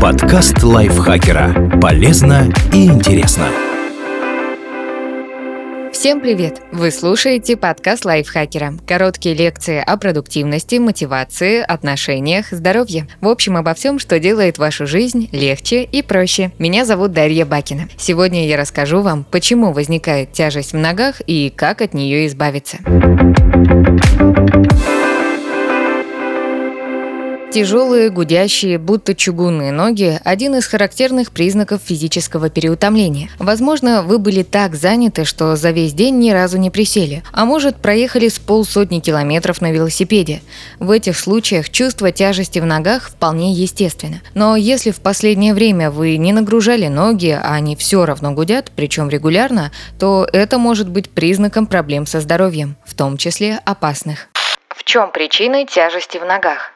Подкаст лайфхакера. Полезно и интересно. Всем привет! Вы слушаете подкаст лайфхакера. Короткие лекции о продуктивности, мотивации, отношениях, здоровье. В общем, обо всем, что делает вашу жизнь легче и проще. Меня зовут Дарья Бакина. Сегодня я расскажу вам, почему возникает тяжесть в ногах и как от нее избавиться. Тяжелые, гудящие, будто чугунные ноги – один из характерных признаков физического переутомления. Возможно, вы были так заняты, что за весь день ни разу не присели, а может, проехали с полсотни километров на велосипеде. В этих случаях чувство тяжести в ногах вполне естественно. Но если в последнее время вы не нагружали ноги, а они все равно гудят, причем регулярно, то это может быть признаком проблем со здоровьем, в том числе опасных. В чем причина тяжести в ногах?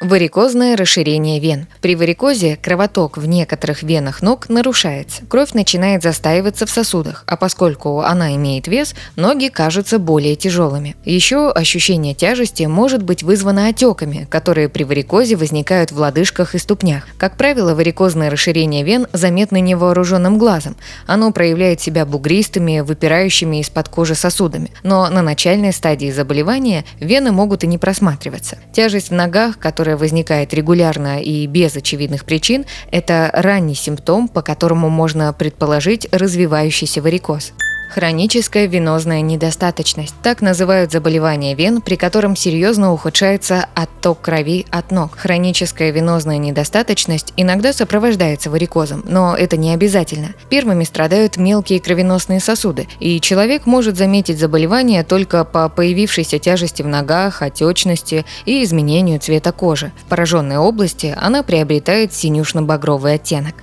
Варикозное расширение вен. При варикозе кровоток в некоторых венах ног нарушается. Кровь начинает застаиваться в сосудах, а поскольку она имеет вес, ноги кажутся более тяжелыми. Еще ощущение тяжести может быть вызвано отеками, которые при варикозе возникают в лодыжках и ступнях. Как правило, варикозное расширение вен заметно невооруженным глазом. Оно проявляет себя бугристыми, выпирающими из-под кожи сосудами. Но на начальной стадии заболевания вены могут и не просматриваться. Тяжесть в ногах, которая которая возникает регулярно и без очевидных причин, это ранний симптом, по которому можно предположить развивающийся варикоз. Хроническая венозная недостаточность. Так называют заболевание вен, при котором серьезно ухудшается отток крови от ног. Хроническая венозная недостаточность иногда сопровождается варикозом, но это не обязательно. Первыми страдают мелкие кровеносные сосуды, и человек может заметить заболевание только по появившейся тяжести в ногах, отечности и изменению цвета кожи. В пораженной области она приобретает синюшно-багровый оттенок.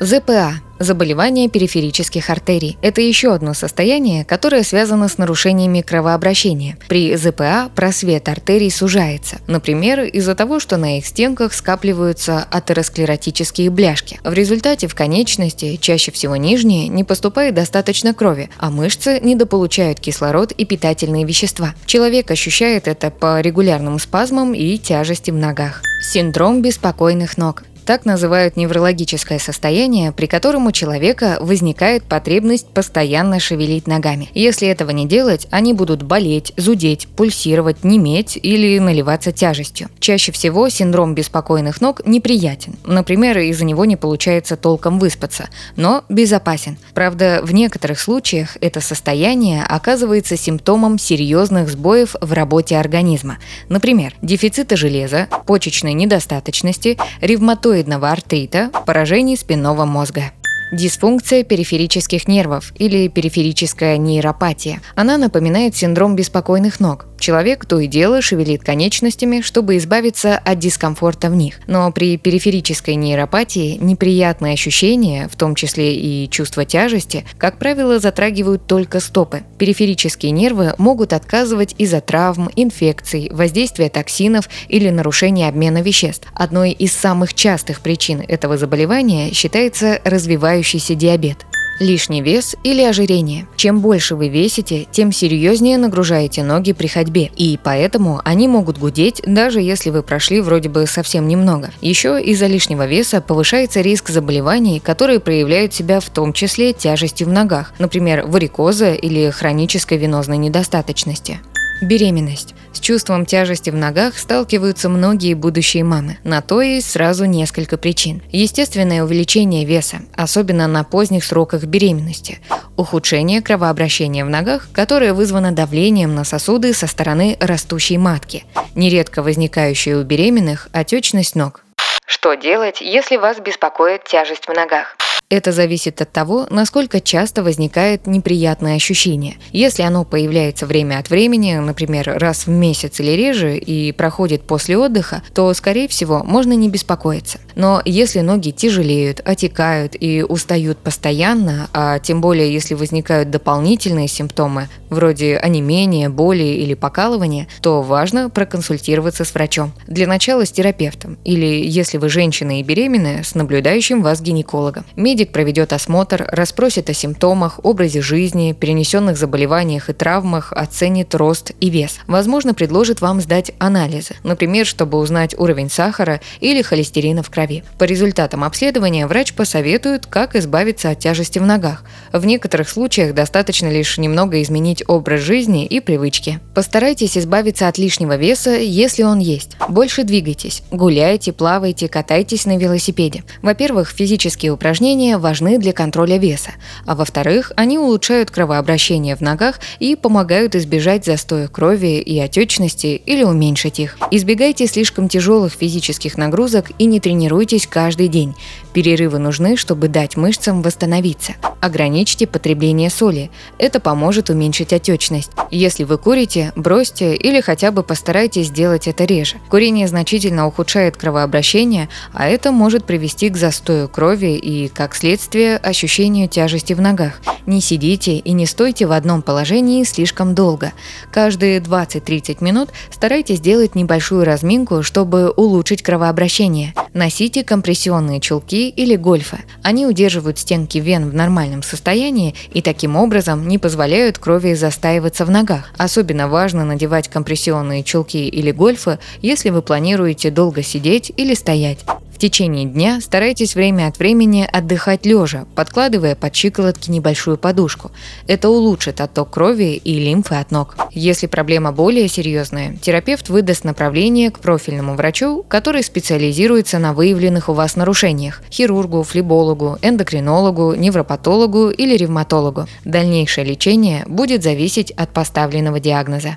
ЗПА Заболевание периферических артерий – это еще одно состояние, которое связано с нарушениями кровообращения. При ЗПА просвет артерий сужается, например, из-за того, что на их стенках скапливаются атеросклеротические бляшки. В результате в конечности, чаще всего нижние, не поступает достаточно крови, а мышцы недополучают кислород и питательные вещества. Человек ощущает это по регулярным спазмам и тяжести в ногах. Синдром беспокойных ног. Так называют неврологическое состояние, при котором у человека возникает потребность постоянно шевелить ногами. Если этого не делать, они будут болеть, зудеть, пульсировать, неметь или наливаться тяжестью. Чаще всего синдром беспокойных ног неприятен. Например, из-за него не получается толком выспаться, но безопасен. Правда, в некоторых случаях это состояние оказывается симптомом серьезных сбоев в работе организма. Например, дефицита железа, почечной недостаточности, ревматоидного ревматоидного артрита, поражений спинного мозга. Дисфункция периферических нервов или периферическая нейропатия. Она напоминает синдром беспокойных ног. Человек то и дело шевелит конечностями, чтобы избавиться от дискомфорта в них. Но при периферической нейропатии неприятные ощущения, в том числе и чувство тяжести, как правило, затрагивают только стопы. Периферические нервы могут отказывать из-за травм, инфекций, воздействия токсинов или нарушения обмена веществ. Одной из самых частых причин этого заболевания считается развивающийся диабет лишний вес или ожирение. Чем больше вы весите, тем серьезнее нагружаете ноги при ходьбе, и поэтому они могут гудеть, даже если вы прошли вроде бы совсем немного. Еще из-за лишнего веса повышается риск заболеваний, которые проявляют себя в том числе тяжестью в ногах, например, варикоза или хронической венозной недостаточности. Беременность. С чувством тяжести в ногах сталкиваются многие будущие мамы. На то есть сразу несколько причин. Естественное увеличение веса, особенно на поздних сроках беременности. Ухудшение кровообращения в ногах, которое вызвано давлением на сосуды со стороны растущей матки. Нередко возникающая у беременных отечность ног. Что делать, если вас беспокоит тяжесть в ногах? Это зависит от того, насколько часто возникает неприятное ощущение. Если оно появляется время от времени, например, раз в месяц или реже, и проходит после отдыха, то, скорее всего, можно не беспокоиться. Но если ноги тяжелеют, отекают и устают постоянно, а тем более если возникают дополнительные симптомы, вроде онемения, боли или покалывания, то важно проконсультироваться с врачом. Для начала с терапевтом, или, если вы женщина и беременная, с наблюдающим вас гинекологом. Медик Медик проведет осмотр, расспросит о симптомах, образе жизни, перенесенных заболеваниях и травмах, оценит рост и вес. Возможно, предложит вам сдать анализы, например, чтобы узнать уровень сахара или холестерина в крови. По результатам обследования врач посоветует, как избавиться от тяжести в ногах. В некоторых случаях достаточно лишь немного изменить образ жизни и привычки. Постарайтесь избавиться от лишнего веса, если он есть. Больше двигайтесь, гуляйте, плавайте, катайтесь на велосипеде. Во-первых, физические упражнения важны для контроля веса, а во-вторых, они улучшают кровообращение в ногах и помогают избежать застоя крови и отечности или уменьшить их. Избегайте слишком тяжелых физических нагрузок и не тренируйтесь каждый день. Перерывы нужны, чтобы дать мышцам восстановиться. Ограничьте потребление соли. Это поможет уменьшить отечность. Если вы курите, бросьте или хотя бы постарайтесь сделать это реже. Курение значительно ухудшает кровообращение, а это может привести к застою крови и, как следствие, ощущению тяжести в ногах. Не сидите и не стойте в одном положении слишком долго. Каждые 20-30 минут старайтесь делать небольшую разминку, чтобы улучшить кровообращение. Носите компрессионные чулки или гольфы. Они удерживают стенки вен в нормальном состоянии и таким образом не позволяют крови застаиваться в ногах. Особенно важно надевать компрессионные чулки или гольфы, если вы планируете долго сидеть или стоять течение дня старайтесь время от времени отдыхать лежа, подкладывая под щиколотки небольшую подушку. Это улучшит отток крови и лимфы от ног. Если проблема более серьезная, терапевт выдаст направление к профильному врачу, который специализируется на выявленных у вас нарушениях – хирургу, флебологу, эндокринологу, невропатологу или ревматологу. Дальнейшее лечение будет зависеть от поставленного диагноза.